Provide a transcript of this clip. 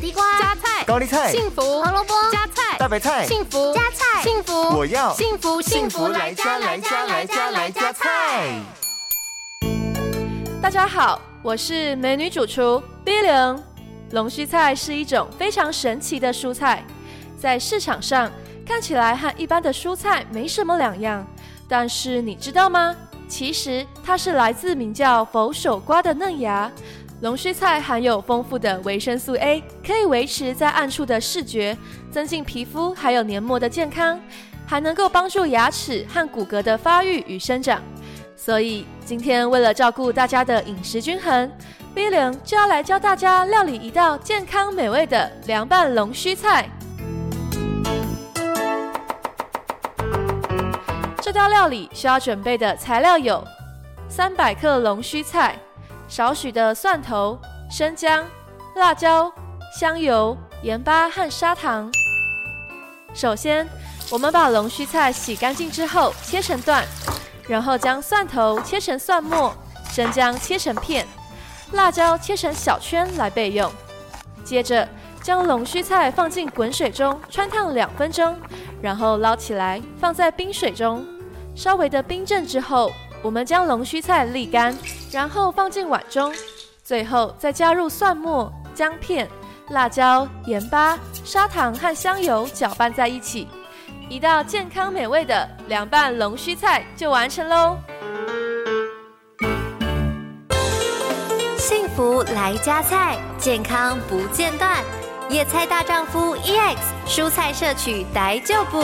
地瓜、加菜、高丽菜、幸福、胡萝卜、加菜、大白菜、幸福、加菜、幸福，我要幸福幸福来加来加来加来加菜。大家好，我是美女主厨 B 零。龙须菜是一种非常神奇的蔬菜，在市场上看起来和一般的蔬菜没什么两样，但是你知道吗？其实它是来自名叫佛手瓜的嫩芽。龙须菜含有丰富的维生素 A，可以维持在暗处的视觉，增进皮肤还有黏膜的健康，还能够帮助牙齿和骨骼的发育与生长。所以今天为了照顾大家的饮食均衡，B 零就要来教大家料理一道健康美味的凉拌龙须菜。这道料理需要准备的材料有：三百克龙须菜、少许的蒜头、生姜、辣椒、香油、盐巴和砂糖。首先，我们把龙须菜洗干净之后切成段，然后将蒜头切成蒜末，生姜切成片，辣椒切成小圈来备用。接着，将龙须菜放进滚水中汆烫两分钟，然后捞起来放在冰水中。稍微的冰镇之后，我们将龙须菜沥干，然后放进碗中，最后再加入蒜末、姜片、辣椒、盐巴、砂糖和香油搅拌在一起，一道健康美味的凉拌龙须菜就完成喽！幸福来加菜，健康不间断，野菜大丈夫 EX，蔬菜摄取逮就补。